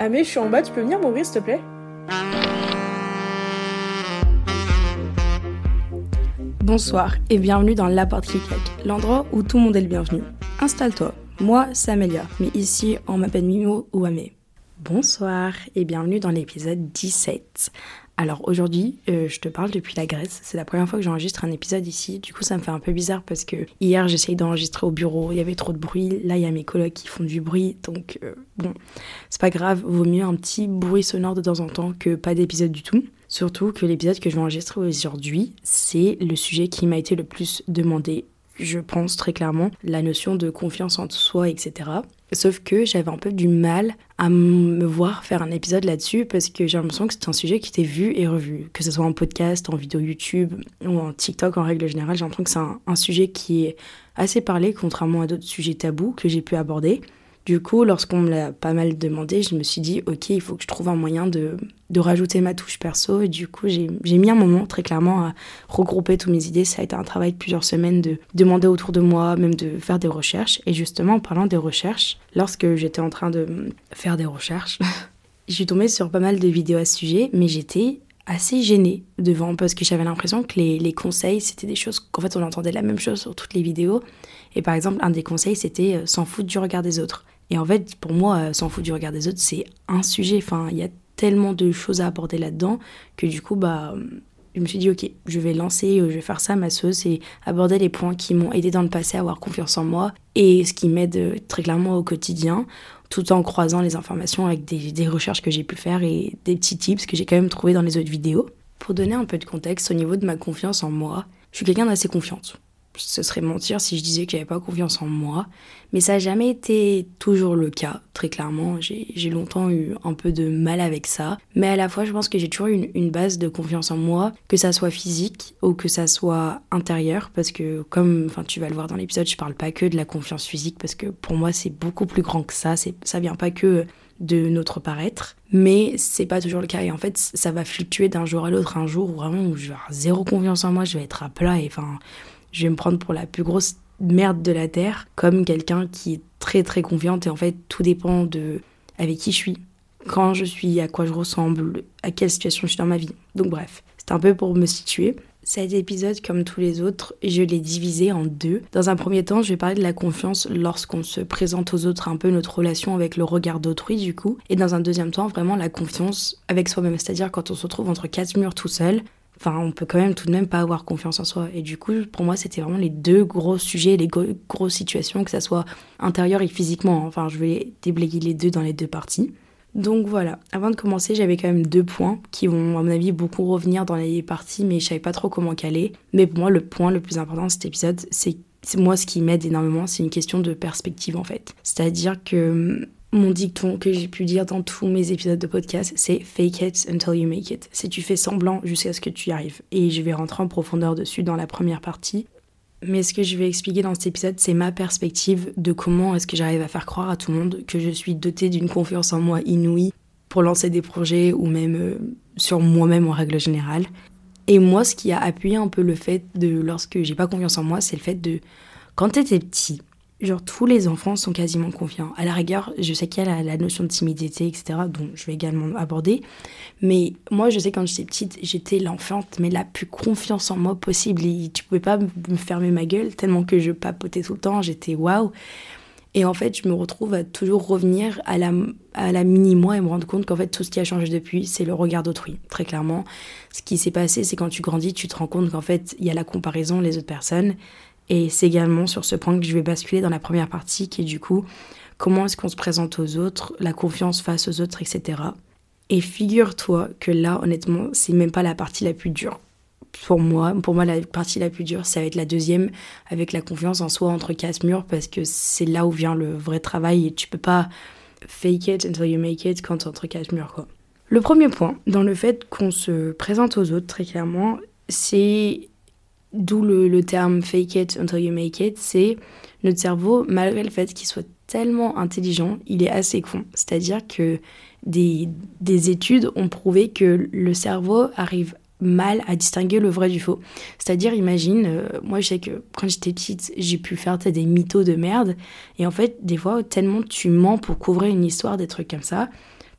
Ah mais je suis en bas, tu peux venir m'ouvrir s'il te plaît? Bonsoir et bienvenue dans La Porte qui claque, l'endroit où tout le monde est le bienvenu. Installe-toi, moi c'est Amélia, mais ici on m'appelle Mimo ou Amé. Bonsoir et bienvenue dans l'épisode 17. Alors aujourd'hui, euh, je te parle depuis la Grèce. C'est la première fois que j'enregistre un épisode ici. Du coup, ça me fait un peu bizarre parce que hier, j'essayais d'enregistrer au bureau. Il y avait trop de bruit. Là, il y a mes collègues qui font du bruit. Donc, euh, bon, c'est pas grave. Vaut mieux un petit bruit sonore de temps en temps que pas d'épisode du tout. Surtout que l'épisode que je vais enregistrer aujourd'hui, c'est le sujet qui m'a été le plus demandé je pense très clairement, la notion de confiance en soi, etc. Sauf que j'avais un peu du mal à me voir faire un épisode là-dessus parce que j'ai l'impression que c'est un sujet qui était vu et revu. Que ce soit en podcast, en vidéo YouTube ou en TikTok en règle générale, j'ai l'impression que c'est un, sujet qui est assez parlé contrairement à d'autres sujets tabous que j'ai pu aborder. Du coup, lorsqu'on me l'a pas mal demandé, je me suis dit, ok, il faut que je trouve un moyen de, de rajouter ma touche perso. Et du coup, j'ai mis un moment très clairement à regrouper toutes mes idées. Ça a été un travail de plusieurs semaines de demander autour de moi, même de faire des recherches. Et justement, en parlant des recherches, lorsque j'étais en train de faire des recherches, je suis tombée sur pas mal de vidéos à ce sujet, mais j'étais assez gênée devant parce que j'avais l'impression que les, les conseils, c'était des choses qu'en fait on entendait la même chose sur toutes les vidéos. Et par exemple, un des conseils, c'était euh, s'en foutre du regard des autres. Et en fait, pour moi, euh, s'en foutre du regard des autres, c'est un sujet. Enfin, il y a tellement de choses à aborder là-dedans que du coup, bah, je me suis dit, ok, je vais lancer, euh, je vais faire ça ma sauce et aborder les points qui m'ont aidé dans le passé à avoir confiance en moi et ce qui m'aide euh, très clairement au quotidien, tout en croisant les informations avec des, des recherches que j'ai pu faire et des petits tips que j'ai quand même trouvés dans les autres vidéos. Pour donner un peu de contexte au niveau de ma confiance en moi, je suis quelqu'un d'assez confiante ce serait mentir si je disais que j'avais pas confiance en moi. Mais ça n'a jamais été toujours le cas, très clairement. J'ai longtemps eu un peu de mal avec ça. Mais à la fois, je pense que j'ai toujours eu une, base de confiance en moi, que ça soit physique ou que ça soit intérieur. Parce que, comme tu vas le voir dans l'épisode, je parle pas que de la confiance physique, parce que pour moi, c'est beaucoup plus grand que ça. Ça vient pas que de notre paraître, mais c'est pas toujours le cas et en fait ça va fluctuer d'un jour à l'autre, un jour vraiment où je vais avoir zéro confiance en moi, je vais être à plat et enfin je vais me prendre pour la plus grosse merde de la terre, comme quelqu'un qui est très très confiante et en fait tout dépend de avec qui je suis, quand je suis, à quoi je ressemble, à quelle situation je suis dans ma vie. Donc bref, c'est un peu pour me situer. Cet épisode, comme tous les autres, je l'ai divisé en deux. Dans un premier temps, je vais parler de la confiance lorsqu'on se présente aux autres, un peu notre relation avec le regard d'autrui du coup. Et dans un deuxième temps, vraiment la confiance avec soi-même, c'est-à-dire quand on se retrouve entre quatre murs tout seul, Enfin, on peut quand même tout de même pas avoir confiance en soi. Et du coup, pour moi, c'était vraiment les deux gros sujets, les grosses situations, que ça soit intérieur et physiquement. Enfin, je vais déblayer les deux dans les deux parties. Donc voilà, avant de commencer, j'avais quand même deux points qui vont, à mon avis, beaucoup revenir dans les parties, mais je savais pas trop comment caler. Mais pour moi, le point le plus important de cet épisode, c'est moi ce qui m'aide énormément, c'est une question de perspective en fait. C'est-à-dire que mon dicton que j'ai pu dire dans tous mes épisodes de podcast, c'est fake it until you make it. Si tu fais semblant jusqu'à ce que tu y arrives. Et je vais rentrer en profondeur dessus dans la première partie. Mais ce que je vais expliquer dans cet épisode, c'est ma perspective de comment est-ce que j'arrive à faire croire à tout le monde que je suis dotée d'une confiance en moi inouïe pour lancer des projets ou même euh, sur moi-même en règle générale. Et moi, ce qui a appuyé un peu le fait de lorsque j'ai pas confiance en moi, c'est le fait de quand t'étais petit, genre tous les enfants sont quasiment confiants. À la rigueur, je sais qu'il y a la, notion de timidité, etc., dont je vais également aborder. Mais moi, je sais quand j'étais petite, j'étais l'enfante, mais la plus confiance en moi possible. Et tu pouvais pas me fermer ma gueule tellement que je papotais tout le temps. J'étais waouh. Et en fait, je me retrouve à toujours revenir à la, à la mini-moi et me rendre compte qu'en fait, tout ce qui a changé depuis, c'est le regard d'autrui, très clairement. Ce qui s'est passé, c'est quand tu grandis, tu te rends compte qu'en fait, il y a la comparaison, les autres personnes. Et c'est également sur ce point que je vais basculer dans la première partie qui est du coup comment est-ce qu'on se présente aux autres, la confiance face aux autres, etc. Et figure-toi que là, honnêtement, c'est même pas la partie la plus dure. Pour moi, pour moi, la partie la plus dure, ça va être la deuxième, avec la confiance en soi entre quatre murs, parce que c'est là où vient le vrai travail et tu peux pas fake it until you make it quand es entre quatre murs, quoi. Le premier point, dans le fait qu'on se présente aux autres, très clairement, c'est d'où le, terme fake it until you make it, c'est notre cerveau, malgré le fait qu'il soit tellement intelligent, il est assez con. C'est-à-dire que des, études ont prouvé que le cerveau arrive mal à distinguer le vrai du faux. C'est-à-dire, imagine, euh, moi je sais que quand j'étais petite, j'ai pu faire des mythos de merde, et en fait, des fois, tellement tu mens pour couvrir une histoire, des trucs comme ça,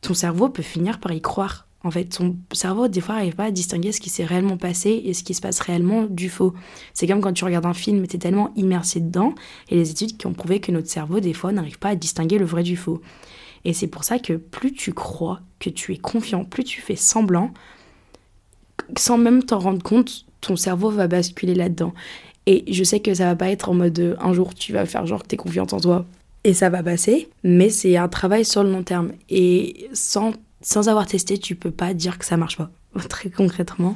ton cerveau peut finir par y croire. En fait, ton cerveau, des fois, n'arrive pas à distinguer ce qui s'est réellement passé et ce qui se passe réellement du faux. C'est comme quand tu regardes un film, tu es tellement immersé dedans, et les études qui ont prouvé que notre cerveau, des fois, n'arrive pas à distinguer le vrai du faux. Et c'est pour ça que plus tu crois, que tu es confiant, plus tu fais semblant, sans même t'en rendre compte, ton cerveau va basculer là-dedans. Et je sais que ça va pas être en mode euh, un jour tu vas faire genre que t'es confiante en toi et ça va passer, mais c'est un travail sur le long terme. Et sans sans avoir testé, tu peux pas dire que ça marche pas. Très concrètement.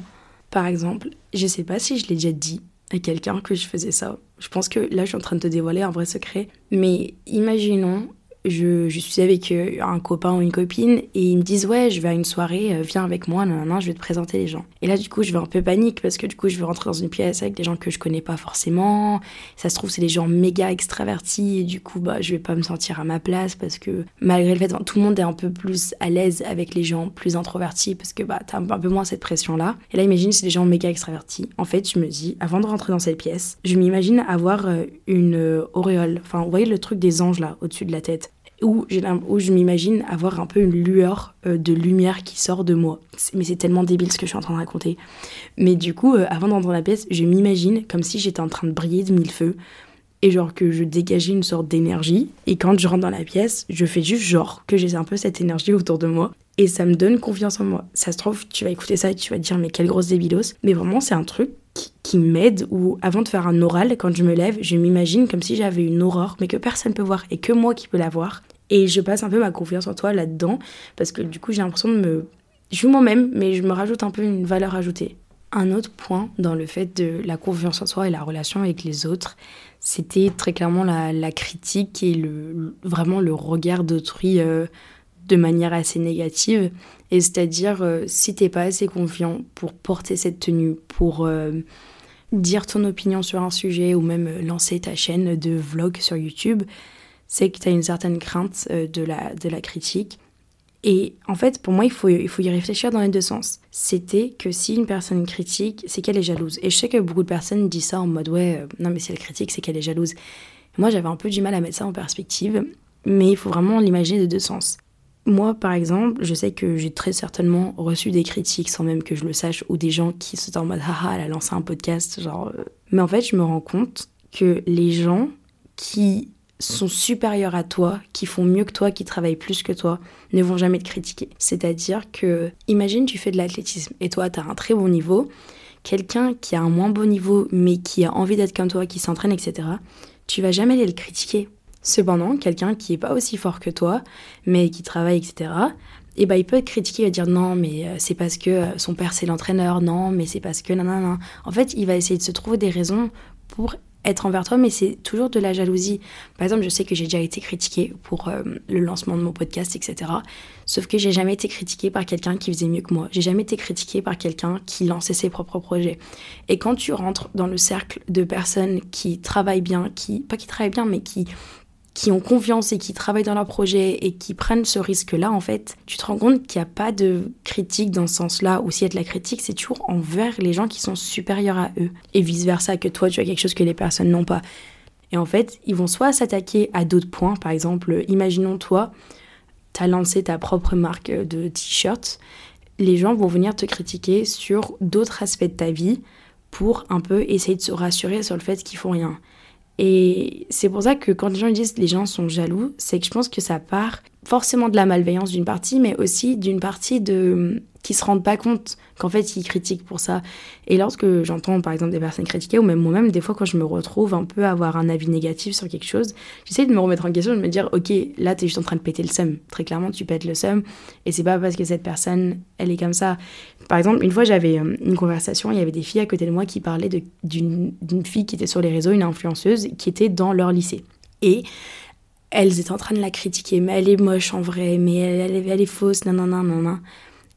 Par exemple, je sais pas si je l'ai déjà dit à quelqu'un que je faisais ça. Je pense que là, je suis en train de te dévoiler un vrai secret. Mais imaginons, je, suis avec euh, un copain ou une copine et ils me disent ouais je vais à une soirée euh, viens avec moi je vais te présenter les gens. Et là du coup je vais un peu panique parce que du coup je vais rentrer dans une pièce avec des gens que je connais pas forcément. Ça se trouve c'est des gens méga extravertis et du coup bah je vais pas me sentir à ma place parce que malgré le fait tout le monde est un peu plus à l'aise avec les gens plus introvertis parce que bah t'as un peu moins cette pression là et là imagine c'est des gens méga extravertis. En fait je me dis avant de rentrer dans cette pièce je m'imagine avoir euh, une auréole. Enfin vous voyez le truc des anges là au-dessus de la tête où, je m'imagine avoir un peu une lueur euh, de lumière qui sort de moi. Mais c'est tellement débile ce que je suis en train de raconter. Mais du coup, euh, avant d'entrer dans la pièce, je m'imagine comme si j'étais en train de briller de mille feux. Et genre que je dégageais une sorte d'énergie. Et quand je rentre dans la pièce, je fais juste genre que j'ai un peu cette énergie autour de moi. Et ça me donne confiance en moi. Ça se trouve, tu vas écouter ça et tu vas te dire, mais quelle grosse débilos. Mais vraiment, c'est un truc qui, m'aide ou avant de faire un oral, quand je me lève, je m'imagine comme si j'avais une aurore, mais que personne peut voir et que moi qui peux la voir. Et je passe un peu ma confiance en toi là-dedans, parce que du coup, j'ai l'impression de me. Je suis moi-même, mais je me rajoute un peu une valeur ajoutée. Un autre point dans le fait de la confiance en soi et la relation avec les autres, c'était très clairement la, critique et le, vraiment le regard d'autrui euh, de manière assez négative. Et c'est-à-dire, euh, si t'es pas assez confiant pour porter cette tenue, pour euh, dire ton opinion sur un sujet ou même lancer ta chaîne de vlog sur YouTube, c'est que tu as une certaine crainte euh, de la, de la critique. Et en fait, pour moi, il faut, il faut y réfléchir dans les deux sens. C'était que si une personne critique, c'est qu'elle est jalouse. Et je sais que beaucoup de personnes disent ça en mode ouais, euh, non mais si elle critique, c'est qu'elle est jalouse. Moi, j'avais un peu du mal à mettre ça en perspective, mais il faut vraiment l'imaginer de deux sens. Moi, par exemple, je sais que j'ai très certainement reçu des critiques sans même que je le sache, ou des gens qui sont en mode haha, elle a lancé un podcast, genre. Euh. Mais en fait, je me rends compte que les gens qui sont supérieurs à toi, qui font mieux que toi, qui travaillent plus que toi, ne vont jamais te critiquer. C'est-à-dire que, imagine, tu fais de l'athlétisme et toi, tu as un très bon niveau. Quelqu'un qui a un moins bon niveau, mais qui a envie d'être comme toi, qui s'entraîne, etc., tu vas jamais aller le critiquer. Cependant, quelqu'un qui est pas aussi fort que toi, mais qui travaille, etc., et eh ben, il peut critiquer, il va dire non, mais euh, c'est parce que euh, son père c'est l'entraîneur, non, mais c'est parce que non. En fait, il va essayer de se trouver des raisons pour être envers toi, mais c'est toujours de la jalousie. Par exemple, je sais que j'ai déjà été critiquée pour euh, le lancement de mon podcast, etc. Sauf que j'ai jamais été critiquée par quelqu'un qui faisait mieux que moi. J'ai jamais été critiquée par quelqu'un qui lançait ses propres projets. Et quand tu rentres dans le cercle de personnes qui travaillent bien, qui pas qui travaillent bien, mais qui qui ont confiance et qui travaillent dans leur projet et qui prennent ce risque-là, en fait, tu te rends compte qu'il n'y a pas de critique dans ce sens-là, ou s'il y a de la critique, c'est toujours envers les gens qui sont supérieurs à eux. Et vice-versa, que toi, tu as quelque chose que les personnes n'ont pas. Et en fait, ils vont soit s'attaquer à d'autres points, par exemple, imaginons toi, tu as lancé ta propre marque de t-shirts, les gens vont venir te critiquer sur d'autres aspects de ta vie pour un peu essayer de se rassurer sur le fait qu'ils font rien. Et c'est pour ça que quand les gens disent que les gens sont jaloux, c'est que je pense que ça part forcément de la malveillance d'une partie, mais aussi d'une partie de qui se rendent pas compte qu'en fait ils critiquent pour ça. Et lorsque j'entends par exemple des personnes critiquer, ou même moi-même, des fois quand je me retrouve un peu à avoir un avis négatif sur quelque chose, j'essaie de me remettre en question, de me dire ok, là tu es juste en train de péter le seum. Très clairement, tu pètes le seum, et c'est pas parce que cette personne elle est comme ça. Par exemple, une fois j'avais euh, une conversation, il y avait des filles à côté de moi qui parlaient d'une fille qui était sur les réseaux, une influenceuse, qui était dans leur lycée. Et elles étaient en train de la critiquer, mais elle est moche en vrai, mais elle, elle, elle est fausse, non, non, non, non, non.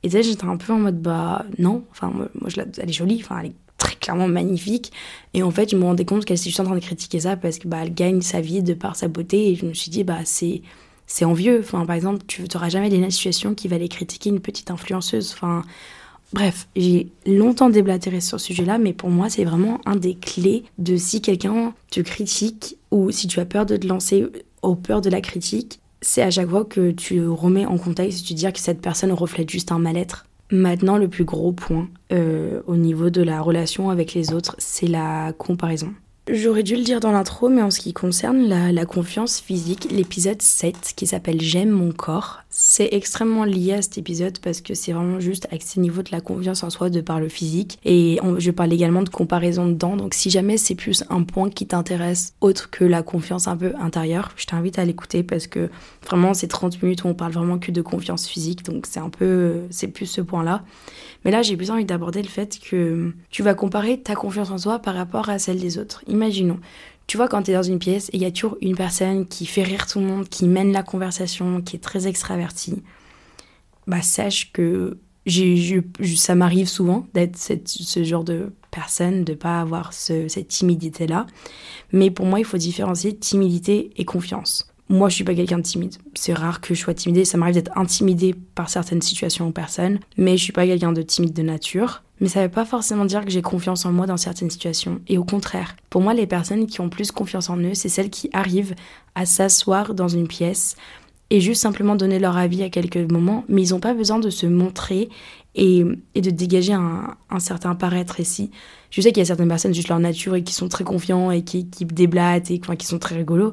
Et tu j'étais un peu en mode, bah non, enfin, moi, je elle est jolie, enfin, elle est très clairement magnifique. Et en fait, je me rendais compte qu'elle était juste en train de critiquer ça parce que, bah, elle gagne sa vie de par sa beauté. Et je me suis dit, bah, c'est, c'est envieux. Enfin, par exemple, tu n'auras jamais des situations qui va aller critiquer une petite influenceuse. Enfin, bref, j'ai longtemps déblatéré sur ce sujet-là, mais pour moi, c'est vraiment un des clés de si quelqu'un te critique ou si tu as peur de te lancer au peur de la critique, c'est à chaque fois que tu remets en contexte, tu dis que cette personne reflète juste un mal-être. Maintenant, le plus gros point euh, au niveau de la relation avec les autres, c'est la comparaison. J'aurais dû le dire dans l'intro, mais en ce qui concerne la, confiance physique, l'épisode 7 qui s'appelle J'aime mon corps, c'est extrêmement lié à cet épisode parce que c'est vraiment juste axé au niveau de la confiance en soi de par le physique. Et je parle également de comparaison dedans, donc si jamais c'est plus un point qui t'intéresse autre que la confiance un peu intérieure, je t'invite à l'écouter parce que vraiment c'est 30 minutes où on parle vraiment que de confiance physique, donc c'est un peu, c'est plus ce point-là. Mais là, j'ai plus envie d'aborder le fait que tu vas comparer ta confiance en soi par rapport à celle des autres. Imaginons, tu vois, quand tu es dans une pièce et il y a toujours une personne qui fait rire tout le monde, qui mène la conversation, qui est très extravertie, bah sache que ça m'arrive souvent d'être ce genre de personne, de pas avoir cette timidité-là. Mais pour moi, il faut différencier timidité et confiance. Moi, je suis pas quelqu'un de timide. C'est rare que je sois timidée. Ça m'arrive d'être intimidée par certaines situations ou personnes, mais je suis pas quelqu'un de timide de nature. Mais ça veut pas forcément dire que j'ai confiance en moi dans certaines situations. Et au contraire, pour moi, les personnes qui ont plus confiance en eux, c'est celles qui arrivent à s'asseoir dans une pièce et juste simplement donner leur avis à quelques moments, mais ils n'ont pas besoin de se montrer et, de dégager un, certain paraître ici. Je sais qu'il y a certaines personnes, juste leur nature, et qui sont très confiants et qui, qui déblatent et qui sont très rigolos.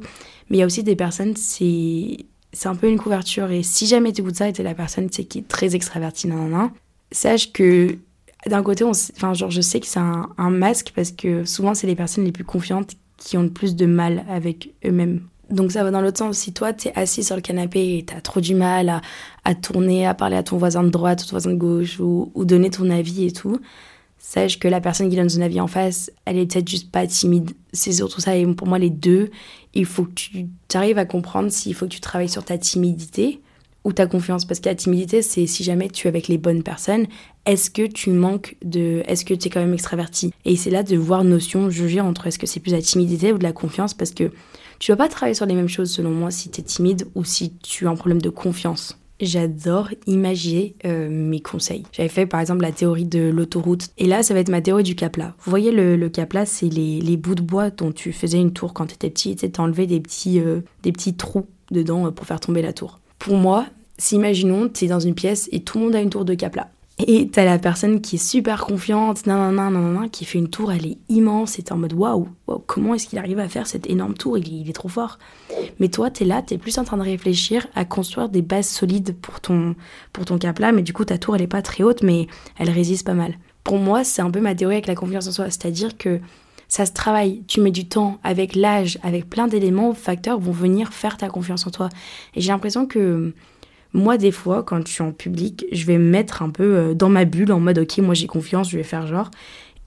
Mais il y a aussi des personnes, c'est c'est un peu une couverture. Et si jamais tu écoutes ça et es la personne qui est très extravertie, nan, sache que d'un côté, enfin, genre, je sais que c'est un, masque parce que souvent, c'est les personnes les plus confiantes qui ont le plus de mal avec eux-mêmes. Donc ça va dans l'autre sens. Si toi, tu es assis sur le canapé et tu as trop du mal à, à, tourner, à parler à ton voisin de droite ou ton voisin de gauche ou, ou donner ton avis et tout, sache que la personne qui donne son avis en face, elle est peut-être juste pas timide. C'est surtout ça. Et pour moi, les deux, il faut que tu arrives à comprendre s'il faut que tu travailles sur ta timidité ou ta confiance. Parce que la timidité, c'est si jamais tu es avec les bonnes personnes, est-ce que tu manques de. Est-ce que tu es quand même extraverti? Et c'est là de voir notion, juger entre est-ce que c'est plus la timidité ou de la confiance. Parce que tu dois pas travailler sur les mêmes choses selon moi si tu es timide ou si tu as un problème de confiance j'adore imaginer euh, mes conseils. J'avais fait par exemple la théorie de l'autoroute et là ça va être ma théorie du capla. Vous voyez le, le capla c'est les, les, bouts de bois dont tu faisais une tour quand tu étais petit et enlevé des petits, euh, des petits trous dedans euh, pour faire tomber la tour. Pour moi, si imaginons tu es dans une pièce et tout le monde a une tour de capla. Et t'as la personne qui est super confiante, nan, nan, nan, nan, qui fait une tour, elle est immense, et t'es en mode waouh, comment est-ce qu'il arrive à faire cette énorme tour? Il, est trop fort. Mais toi, t'es là, t'es plus en train de réfléchir à construire des bases solides pour ton, pour ton cap là, mais du coup, ta tour, elle est pas très haute, mais elle résiste pas mal. Pour moi, c'est un peu ma théorie avec la confiance en soi, c'est-à-dire que ça se travaille, tu mets du temps, avec l'âge, avec plein d'éléments, facteurs vont venir faire ta confiance en toi. Et j'ai l'impression que moi, des fois, quand je suis en public, je vais me mettre un peu euh, dans ma bulle en mode ok, moi j'ai confiance, je vais faire genre.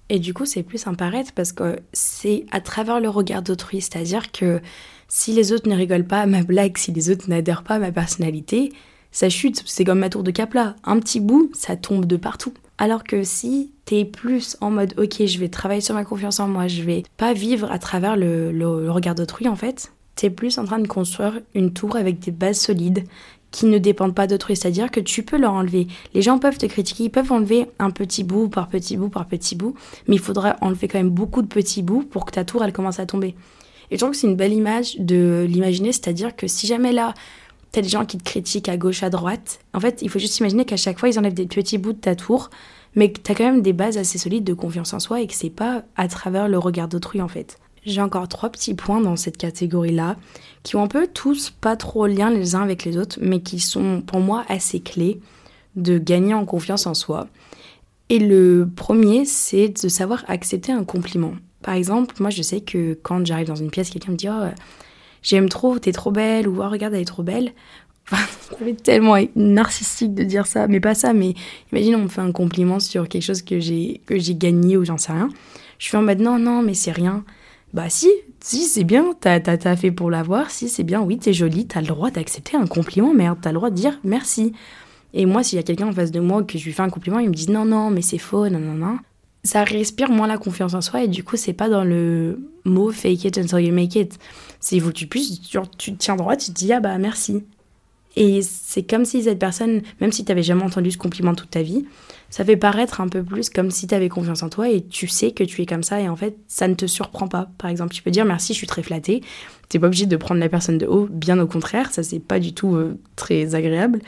Et du coup, c'est plus un paraître parce que c'est à travers le regard d'autrui. C'est-à-dire que si les autres ne rigolent pas à ma blague, si les autres n'adhèrent pas à ma personnalité, ça chute. C'est comme ma tour de Capla. Un petit bout, ça tombe de partout. Alors que si t'es plus en mode ok, je vais travailler sur ma confiance en moi, je vais pas vivre à travers le, le regard d'autrui en fait, t'es plus en train de construire une tour avec des bases solides qui ne dépendent pas d'autrui, c'est-à-dire que tu peux leur enlever. Les gens peuvent te critiquer, ils peuvent enlever un petit bout par petit bout par petit bout, mais il faudra enlever quand même beaucoup de petits bouts pour que ta tour elle commence à tomber. Et je trouve que c'est une belle image de l'imaginer, c'est-à-dire que si jamais là, t'as des gens qui te critiquent à gauche, à droite, en fait, il faut juste imaginer qu'à chaque fois, ils enlèvent des petits bouts de ta tour, mais que t'as quand même des bases assez solides de confiance en soi et que c'est pas à travers le regard d'autrui en fait. J'ai encore trois petits points dans cette catégorie-là, qui ont un peu tous pas trop lien les uns avec les autres, mais qui sont pour moi assez clés de gagner en confiance en soi. Et le premier, c'est de savoir accepter un compliment. Par exemple, moi je sais que quand j'arrive dans une pièce, quelqu'un me dit Oh, j'aime trop, t'es trop belle, ou oh, regarde, elle est trop belle. Enfin, ça tellement narcissique de dire ça, mais pas ça, mais imagine, on me fait un compliment sur quelque chose que j'ai gagné ou j'en sais rien. Je fais en mode non, non, mais c'est rien. Bah si, si c'est bien, t'as as, fait pour l'avoir, si c'est bien, oui, t'es jolie, t'as le droit d'accepter un compliment, merde, t'as le droit de dire merci. Et moi, s'il y a quelqu'un en face de moi que je lui fais un compliment, il me dit non, non, mais c'est faux, non, non, non. Ça respire moins la confiance en soi et du coup, c'est pas dans le mot fake it until you make it. C'est que tu puisses, tu, tiens droit, tu te dis ah bah merci. Et c'est comme si cette personne, même si tu n'avais jamais entendu ce compliment toute ta vie, ça fait paraître un peu plus comme si tu avais confiance en toi et tu sais que tu es comme ça et en fait, ça ne te surprend pas. Par exemple, tu peux dire merci, je suis très flattée. Tu n'es pas obligé de prendre la personne de haut, bien au contraire, ça c'est pas du tout euh, très agréable.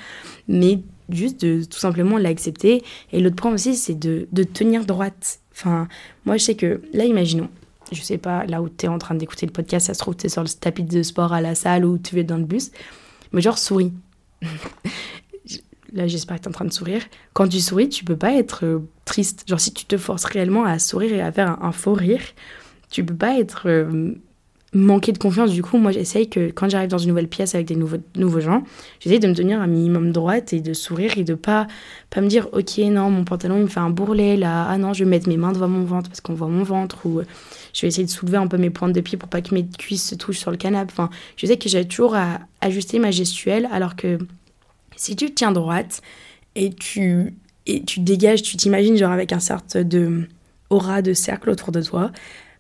Mais juste de tout simplement l'accepter. Et l'autre point aussi, c'est de, de tenir droite. Enfin, moi je sais que, là, imaginons, je sais pas, là où tu es en train d'écouter le podcast, ça se trouve, tu es sur le tapis de sport à la salle ou tu es dans le bus, mais genre souris. là, j'espère que tu es en train de sourire. Quand tu souris, tu peux pas être euh, triste. Genre, si tu te forces réellement à sourire et à faire un, faux rire, tu peux pas être euh, manquer de confiance. Du coup, moi, j'essaye que quand j'arrive dans une nouvelle pièce avec des nouveaux, nouveaux gens, j'essaye de me tenir un minimum droite et de sourire et de pas, pas me dire, ok, non, mon pantalon, il me fait un bourrelet là. Ah non, je vais mettre mes mains devant mon ventre parce qu'on voit mon ventre. Ou je vais essayer de soulever un peu mes pointes de pied pour pas que mes cuisses se touchent sur le canapé. Enfin, je sais que j'ai toujours à ajuster ma gestuelle alors que si tu tiens droite et tu, et tu dégages, tu t'imagines genre avec un cercle de aura de cercle autour de toi,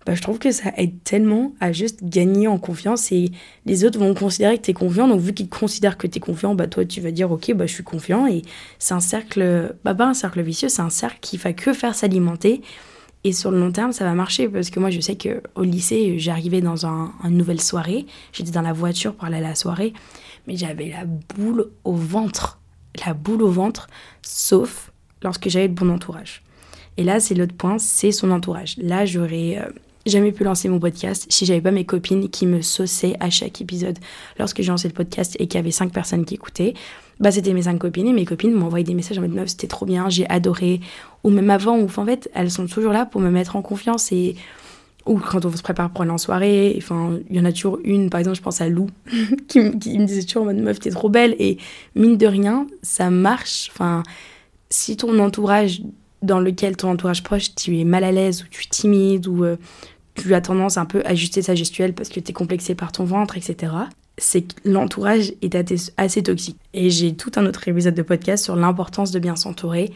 bah, je trouve que ça aide tellement à juste gagner en confiance et les autres vont considérer que tu es confiant. Donc, vu qu'ils considèrent que tu es confiant, bah, toi, tu vas dire, OK, bah, je suis confiant. Et c'est un cercle, bah, pas un cercle vicieux, c'est un cercle qui va que faire s'alimenter. Et sur le long terme, ça va marcher parce que moi, je sais qu'au lycée, j'arrivais dans un, une nouvelle soirée. J'étais dans la voiture pour aller à la soirée, mais j'avais la boule au ventre. La boule au ventre, sauf lorsque j'avais le bon entourage. Et là, c'est l'autre point, c'est son entourage. Là, j'aurais euh, jamais pu lancer mon podcast si j'avais pas mes copines qui me sauçaient à chaque épisode. Lorsque j'ai lancé le podcast et qu'il y avait cinq personnes qui écoutaient, bah c'était mes cinq copines et mes copines m'envoyaient des messages en mode meuf c'était trop bien, j'ai adoré. Ou même avant, ou en fait elles sont toujours là pour me mettre en confiance et ou quand on se prépare pour aller en soirée, enfin il y en a toujours une, par exemple je pense à Lou qui, me disait toujours en mode meuf t'es trop belle et mine de rien ça marche. Enfin si ton entourage dans lequel ton entourage proche, tu es mal à l'aise ou tu es timide ou euh, tu as tendance un peu à ajuster sa gestuelle parce que tu es complexé par ton ventre, etc. C'est que l'entourage est assez toxique. Et j'ai tout un autre épisode de podcast sur l'importance de bien s'entourer.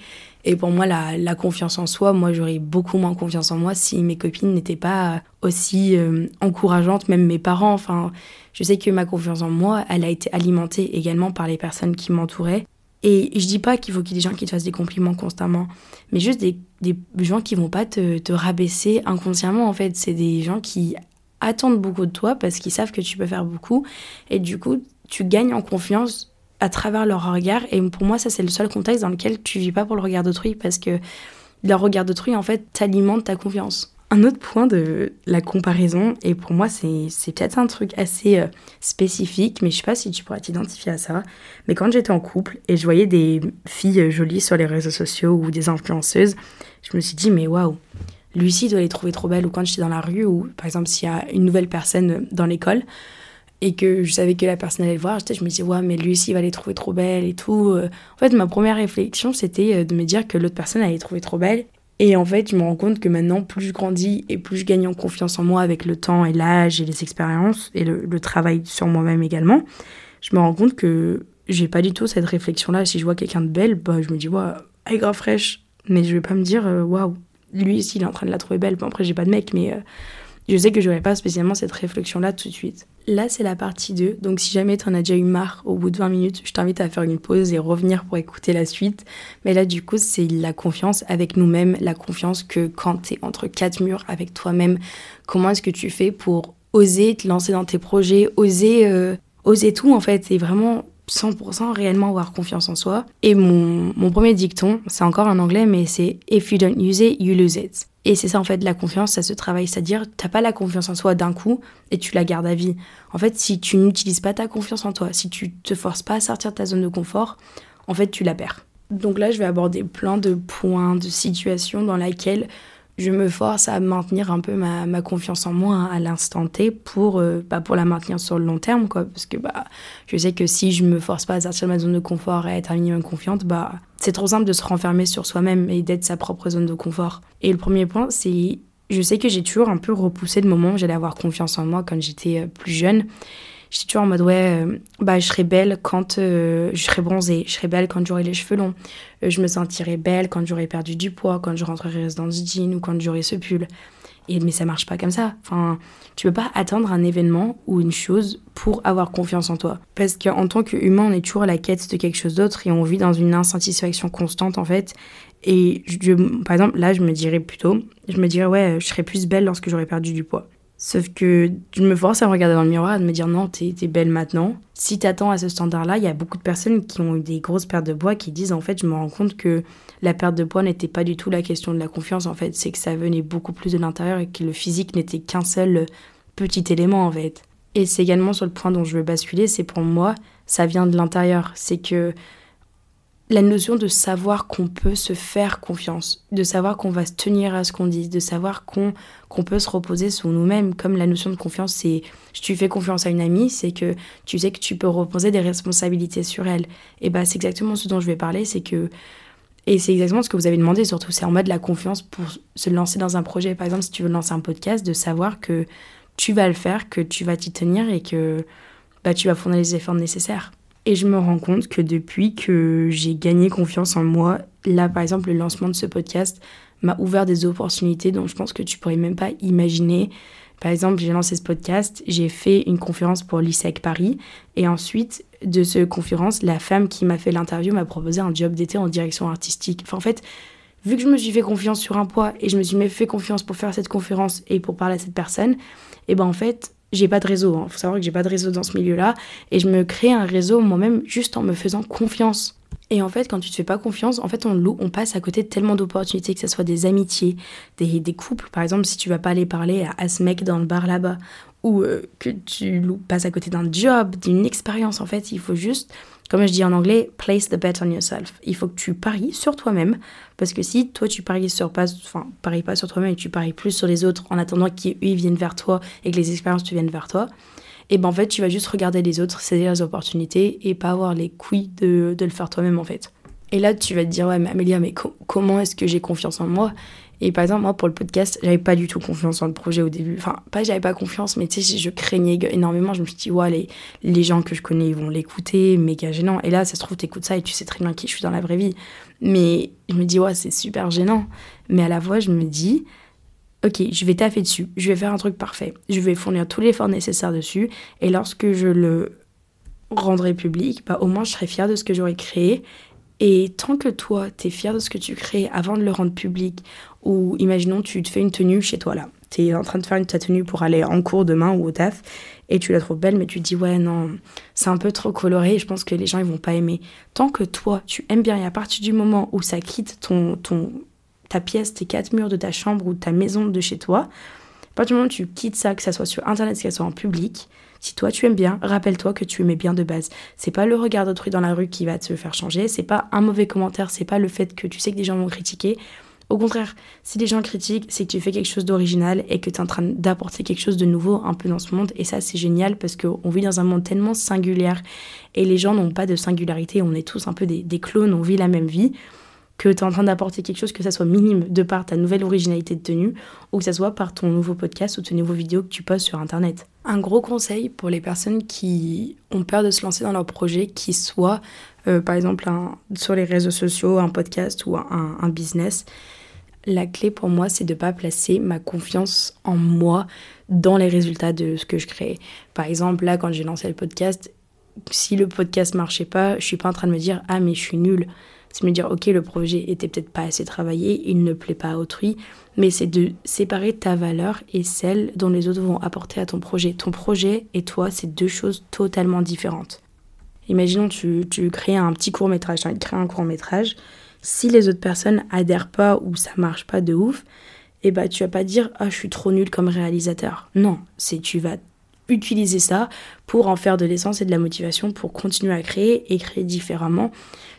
Et pour moi, la, confiance en soi, moi, j'aurais beaucoup moins confiance en moi si mes copines n'étaient pas aussi euh, encourageantes, même mes parents. Enfin, je sais que ma confiance en moi, elle a été alimentée également par les personnes qui m'entouraient. Et je dis pas qu'il faut qu'il y ait des gens qui te fassent des compliments constamment, mais juste des, des gens qui vont pas te, te rabaisser inconsciemment en fait. C'est des gens qui attendent beaucoup de toi parce qu'ils savent que tu peux faire beaucoup. Et du coup, tu gagnes en confiance à travers leur regard. Et pour moi, ça, c'est le seul contexte dans lequel tu vis pas pour le regard d'autrui parce que le regard d'autrui, en fait, t'alimente ta confiance. Un autre point de la comparaison, et pour moi c'est peut-être un truc assez euh, spécifique, mais je sais pas si tu pourrais t'identifier à ça, mais quand j'étais en couple et je voyais des filles euh, jolies sur les réseaux sociaux ou des influenceuses, je me suis dit mais waouh, Lucie doit les trouver trop belles, ou quand j'étais dans la rue, ou par exemple s'il y a une nouvelle personne dans l'école, et que je savais que la personne allait le voir, je me disais, ouais, mais Lucie va les trouver trop belles et tout. Euh. En fait, ma première réflexion, c'était de me dire que l'autre personne allait les trouver trop belles et en fait, je me rends compte que maintenant, plus je grandis et plus je gagne en confiance en moi avec le temps et l'âge et les expériences et le, travail sur moi-même également, je me rends compte que j'ai pas du tout cette réflexion-là. Si je vois quelqu'un de belle, bah, je me dis, waouh, elle est grave fraîche. Mais je vais pas me dire, euh, waouh, lui ici, il est en train de la trouver belle. Bon, après, j'ai pas de mec, mais euh, je sais que j'aurais pas spécialement cette réflexion-là tout de suite. Là, c'est la partie 2. Donc, si jamais tu en as déjà eu marre au bout de 20 minutes, je t'invite à faire une pause et revenir pour écouter la suite. Mais là, du coup, c'est la confiance avec nous-mêmes, la confiance que quand tu es entre quatre murs avec toi-même, comment est-ce que tu fais pour oser te lancer dans tes projets, oser, euh, oser tout en fait, et vraiment 100% réellement avoir confiance en soi. Et mon, mon premier dicton, c'est encore en anglais, mais c'est If you don't use it, you lose it. Et c'est ça en fait, la confiance, ça se travaille. C'est-à-dire, t'as pas la confiance en soi d'un coup et tu la gardes à vie. En fait, si tu n'utilises pas ta confiance en toi, si tu te forces pas à sortir de ta zone de confort, en fait, tu la perds. Donc là, je vais aborder plein de points, de situations dans lesquelles je me force à maintenir un peu ma, confiance en moi hein, à l'instant T pour, euh, bah, pour la maintenir sur le long terme. Quoi, parce que bah, je sais que si je me force pas à sortir de ma zone de confort et à être un minimum confiante, bah, c'est trop simple de se renfermer sur soi-même et d'être sa propre zone de confort. Et le premier point, c'est je sais que j'ai toujours un peu repoussé le moment où j'allais avoir confiance en moi quand j'étais euh, plus jeune j'étais toujours en mode ouais, euh, bah je serais belle quand euh, je serais bronzée, je serais belle quand j'aurais les cheveux longs, euh, je me sentirais belle quand j'aurais perdu du poids, quand je rentrerais dans ce jean ou quand j'aurais ce pull. Et, mais ça marche pas comme ça. Enfin, tu peux pas attendre un événement ou une chose pour avoir confiance en toi. Parce qu'en tant qu'humain, on est toujours à la quête de quelque chose d'autre et on vit dans une insatisfaction constante en fait. Et je, par exemple, là, je me dirais plutôt, je me dirais, ouais, je serais plus belle lorsque j'aurais perdu du poids. Sauf que je me force à me regarder dans le miroir de me dire non, t'es es belle maintenant. Si t'attends à ce standard-là, il y a beaucoup de personnes qui ont eu des grosses pertes de poids qui disent en fait, je me rends compte que la perte de poids n'était pas du tout la question de la confiance en fait, c'est que ça venait beaucoup plus de l'intérieur et que le physique n'était qu'un seul petit élément en fait. Et c'est également sur le point dont je veux basculer, c'est pour moi, ça vient de l'intérieur. C'est que la notion de savoir qu'on peut se faire confiance, de savoir qu'on va se tenir à ce qu'on dit, de savoir qu'on peut se reposer sur nous-mêmes, comme la notion de confiance, c'est si tu fais confiance à une amie, c'est que tu sais que tu peux reposer des responsabilités sur elle. Et bah c'est exactement ce dont je vais parler, c'est que et c'est exactement ce que vous avez demandé, surtout c'est en mode la confiance pour se lancer dans un projet. Par exemple, si tu veux lancer un podcast, de savoir que tu vas le faire, que tu vas t'y tenir et que bah, tu vas fournir les efforts nécessaires. Et je me rends compte que depuis que j'ai gagné confiance en moi, là par exemple le lancement de ce podcast m'a ouvert des opportunités dont je pense que tu pourrais même pas imaginer. Par exemple, j'ai lancé ce podcast, j'ai fait une conférence pour l'ISEC Paris et ensuite de cette conférence, la femme qui m'a fait l'interview m'a proposé un job d'été en direction artistique. Enfin, en fait, vu que je me suis fait confiance sur un poids et je me suis fait confiance pour faire cette conférence et pour parler à cette personne, et ben en fait, j'ai pas de réseau. Il hein. faut savoir que j'ai pas de réseau dans ce milieu-là. Et je me crée un réseau moi-même juste en me faisant confiance. Et en fait, quand tu te fais pas confiance, en fait, on, on passe à côté tellement d'opportunités, que ce soit des amitiés, des, couples. Par exemple, si tu vas pas aller parler à, à ce mec dans le bar là-bas, ou euh, que tu passes à côté d'un job, d'une expérience, en fait, il faut juste comme je dis en anglais, place the bet on yourself. Il faut que tu paries sur toi-même, parce que si toi tu paries sur pas, enfin paries pas sur toi-même et tu paries plus sur les autres en attendant qu'ils viennent vers toi et que les expériences tu viennent vers toi, et ben en fait tu vas juste regarder les autres, saisir les opportunités et pas avoir les couilles de, de le faire toi-même en fait. Et là tu vas te dire ouais mais Amélia mais comment est-ce que j'ai confiance en moi? Et par exemple, moi, pour le podcast, j'avais pas du tout confiance en le projet au début. Enfin, pas j'avais pas confiance, mais tu sais, je craignais énormément. Je me suis dit, ouais, les, les gens que je connais, ils vont l'écouter, méga gênant. Et là, ça se trouve, t'écoutes ça et tu sais très bien qui je suis dans la vraie vie. Mais je me dis, ouais, c'est super gênant. Mais à la fois, je me dis, ok, je vais taffer dessus, je vais faire un truc parfait, je vais fournir tous l'effort nécessaire dessus, et lorsque je le rendrai public, bah, au moins je serai fière de ce que j'aurai créé, et tant que toi, tu es fier de ce que tu crées avant de le rendre public, ou imaginons tu te fais une tenue chez toi là, tu es en train de faire ta tenue pour aller en cours demain ou au taf, et tu la trouves belle, mais tu te dis ouais non, c'est un peu trop coloré, je pense que les gens ils vont pas aimer. Tant que toi, tu aimes bien, et à partir du moment où ça quitte ton, ton, ta pièce, tes quatre murs de ta chambre ou ta maison de chez toi, à partir du moment où tu quittes ça, que ça soit sur internet, que ça soit en public, si toi tu aimes bien, rappelle-toi que tu aimais bien de base. C'est pas le regard d'autrui dans la rue qui va te faire changer, c'est pas un mauvais commentaire, c'est pas le fait que tu sais que des gens vont critiquer. Au contraire, si les gens critiquent, c'est que tu fais quelque chose d'original et que tu es en train d'apporter quelque chose de nouveau un peu dans ce monde. Et ça, c'est génial parce qu'on vit dans un monde tellement singulier et les gens n'ont pas de singularité. On est tous un peu des, clones, on vit la même vie que tu es en train d'apporter quelque chose, que ça soit minime de par ta nouvelle originalité de tenue, ou que ça soit par ton nouveau podcast ou ton nouveau vidéo que tu postes sur Internet. Un gros conseil pour les personnes qui ont peur de se lancer dans leur projet, qui soit euh, par exemple sur les réseaux sociaux, un podcast ou un business, la clé pour moi, c'est de ne pas placer ma confiance en moi dans les résultats de ce que je crée. Par exemple, là, quand j'ai lancé le podcast, si le podcast marchait pas, je suis pas en train de me dire ah mais je suis nulle c'est me dire ok le projet était peut-être pas assez travaillé, il ne plaît pas à autrui, mais c'est de séparer ta valeur et celle dont les autres vont apporter à ton projet. Ton projet et toi, c'est deux choses totalement différentes. Imaginons tu, tu crées un petit court métrage, tu créer un court métrage, si les autres personnes adhèrent pas ou ça marche pas de ouf, et eh bah tu vas pas dire ah je suis trop nul comme réalisateur. Non, c'est tu vas utiliser ça pour en faire de l'essence et de la motivation pour continuer à créer et créer différemment.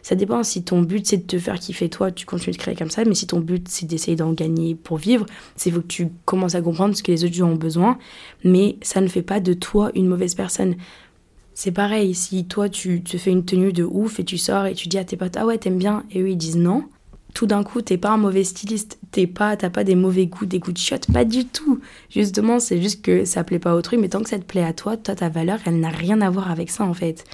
Ça dépend si ton but c'est de te faire kiffer toi, tu continues de créer comme ça, mais si ton but c'est d'essayer d'en gagner pour vivre, c'est faut que tu commences à comprendre ce que les autres gens ont besoin, mais ça ne fait pas de toi une mauvaise personne. C'est pareil, si toi tu te fais une tenue de ouf et tu sors et tu dis à tes potes ah ouais t'aimes bien et eux ils disent non, tout d'un coup, t'es pas un mauvais styliste, t'es pas, t'as pas des mauvais goûts, des goûts de shot, pas du tout. Justement, c'est juste que ça plaît pas à autrui, mais tant que ça te plaît à toi, toi, ta valeur, elle n'a rien à voir avec ça en fait.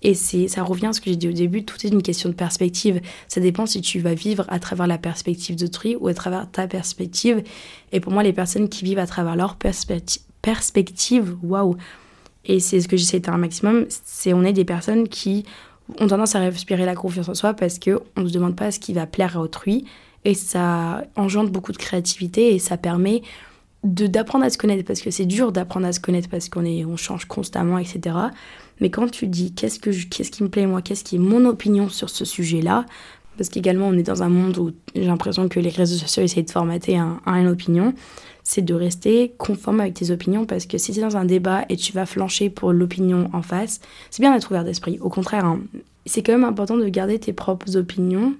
Et c'est, ça revient à ce que j'ai dit au début, tout est une question de perspective. Ça dépend si tu vas vivre à travers la perspective d'autrui ou à travers ta perspective. Et pour moi, les personnes qui vivent à travers leur perspective, waouh! Et c'est ce que j'essaie de faire un maximum, c'est on est des personnes qui ont tendance à respirer la confiance en soi parce qu'on ne se demande pas ce qui va plaire à autrui. Et ça engendre beaucoup de créativité et ça permet d'apprendre à se connaître parce que c'est dur d'apprendre à se connaître parce qu'on est on change constamment etc mais quand tu dis qu'est-ce que qu'est-ce qui me plaît moi qu'est-ce qui est mon opinion sur ce sujet là parce qu'également on est dans un monde où j'ai l'impression que les réseaux sociaux essayent de formater un, une opinion c'est de rester conforme avec tes opinions parce que si tu es dans un débat et tu vas flancher pour l'opinion en face c'est bien d'être ouvert d'esprit au contraire hein. c'est quand même important de garder tes propres opinions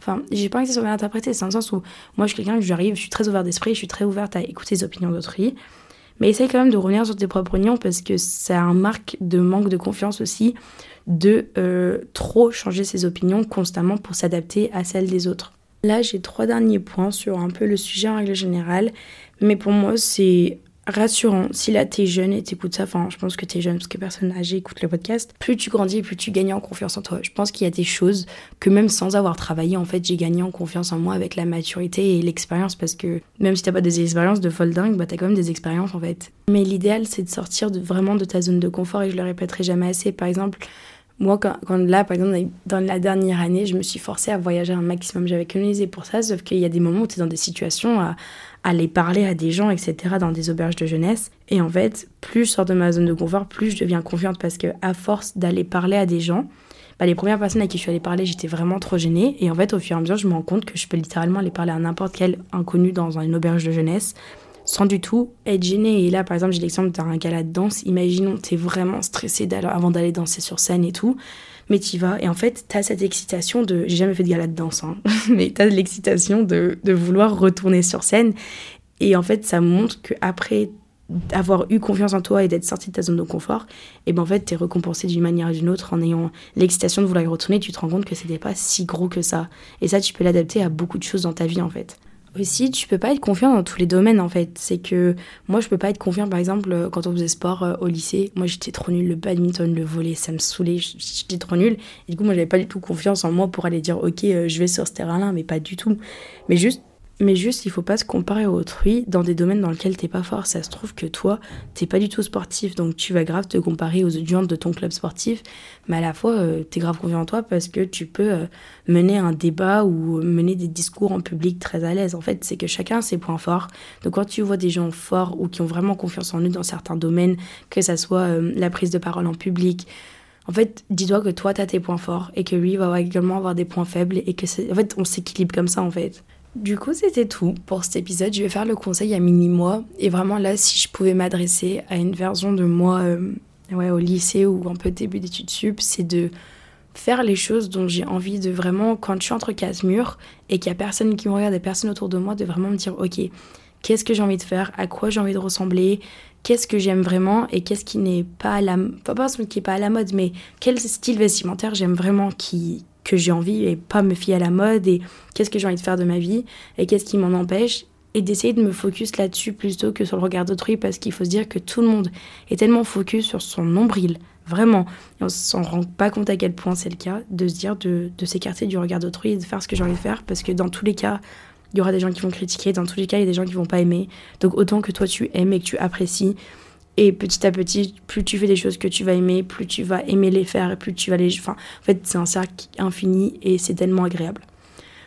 Enfin, j'ai pas envie que ça soit bien interprété, c'est dans le sens où moi je suis quelqu'un que j'arrive, je suis très ouvert d'esprit, je suis très ouverte à écouter les opinions d'autrui. Mais essaye quand même de revenir sur tes propres opinions parce que c'est un marque de manque de confiance aussi de euh, trop changer ses opinions constamment pour s'adapter à celles des autres. Là, j'ai trois derniers points sur un peu le sujet en règle générale, mais pour moi, c'est rassurant. Si là t'es jeune et t'écoutes ça, enfin je pense que t'es jeune parce que personne âgé écoute le podcast, plus tu grandis, plus tu gagnes en confiance en toi. Je pense qu'il y a des choses que même sans avoir travaillé, en fait, j'ai gagné en confiance en moi avec la maturité et l'expérience parce que même si t'as pas des expériences de folle dingue, bah t'as quand même des expériences en fait. Mais l'idéal c'est de sortir vraiment de ta zone de confort et je le répéterai jamais assez. Par exemple, moi, quand, quand, là, par exemple, dans la dernière année, je me suis forcée à voyager un maximum. J'avais colonisé pour ça, sauf qu'il y a des moments où tu es dans des situations à, aller parler à des gens, etc., dans des auberges de jeunesse. Et en fait, plus je sors de ma zone de confort, plus je deviens confiante parce que à force d'aller parler à des gens, bah, les premières personnes à qui je suis allée parler, j'étais vraiment trop gênée. Et en fait, au fur et à mesure, je me rends compte que je peux littéralement aller parler à n'importe quel inconnu dans une auberge de jeunesse sans du tout être gênée. Et là, par exemple, j'ai l'exemple d'un gala de danse. Imaginons, t'es vraiment stressé avant d'aller danser sur scène et tout mais tu vas. Et en fait, tu as cette excitation de. J'ai jamais fait de gala de danse, hein, mais tu as l'excitation de, de, vouloir retourner sur scène. Et en fait, ça montre qu'après avoir eu confiance en toi et d'être sorti de ta zone de confort, et ben en fait, tu es récompensé d'une manière ou d'une autre en ayant l'excitation de vouloir y retourner. Tu te rends compte que c'était pas si gros que ça. Et ça, tu peux l'adapter à beaucoup de choses dans ta vie en fait aussi, tu peux pas être confiant dans tous les domaines en fait. C'est que moi, je peux pas être confiant par exemple quand on faisait sport euh, au lycée. Moi, j'étais trop nulle. Le badminton, le volley, ça me saoulait. J'étais trop nulle. Et du coup, moi, j'avais pas du tout confiance en moi pour aller dire ok, euh, je vais sur ce terrain-là, mais pas du tout. Mais juste mais juste, il faut pas se comparer à autrui dans des domaines dans lesquels t'es pas fort. Ça se trouve que toi, t'es pas du tout sportif, donc tu vas grave te comparer aux étudiants de ton club sportif, mais à la fois, euh, t'es grave confiant en toi parce que tu peux euh, mener un débat ou mener des discours en public très à l'aise. En fait, c'est que chacun a ses points forts. Donc quand tu vois des gens forts ou qui ont vraiment confiance en eux dans certains domaines, que ça soit euh, la prise de parole en public, en fait, dis-toi que toi, tu as tes points forts et que lui va également avoir des points faibles et que en fait, on s'équilibre comme ça en fait. Du coup, c'était tout pour cet épisode. Je vais faire le conseil à mini-moi. Et vraiment, là, si je pouvais m'adresser à une version de moi euh, ouais, au lycée ou un peu début d'études sup, c'est de faire les choses dont j'ai envie de vraiment, quand je suis entre quatre murs et qu'il y a personne qui me regarde et personne autour de moi, de vraiment me dire, ok, qu'est-ce que j'ai envie de faire, à quoi j'ai envie de ressembler, qu'est-ce que j'aime vraiment? Et qu'est-ce qui n'est pas à la... Pas parce qui est pas à la mode, mais quel style vestimentaire j'aime vraiment qui, que j'ai envie et pas me fier à la mode et qu'est-ce que j'ai envie de faire de ma vie et qu'est-ce qui m'en empêche et d'essayer de me focus là-dessus plutôt que sur le regard d'autrui parce qu'il faut se dire que tout le monde est tellement focus sur son nombril, vraiment, on s'en rend pas compte à quel point c'est le cas, de se dire de, de s'écarter du regard d'autrui et de faire ce que j'ai envie de faire parce que dans tous les cas, il y aura des gens qui vont critiquer, dans tous les cas, il y a des gens qui vont pas aimer. Donc autant que toi tu aimes et que tu apprécies, et petit à petit, plus tu fais des choses que tu vas aimer, plus tu vas aimer les faire plus tu vas les. Enfin, en fait, c'est un cercle infini et c'est tellement agréable.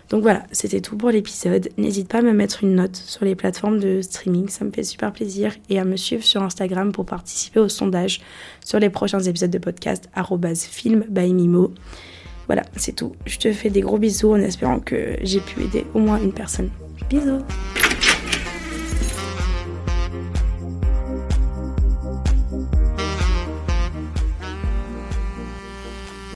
Donc voilà, c'était tout pour l'épisode. N'hésite pas à me mettre une note sur les plateformes de streaming, ça me fait super plaisir. Et à me suivre sur Instagram pour participer au sondage sur les prochains épisodes de podcast, film Mimo. Voilà, c'est tout. Je te fais des gros bisous en espérant que j'ai pu aider au moins une personne. Bisous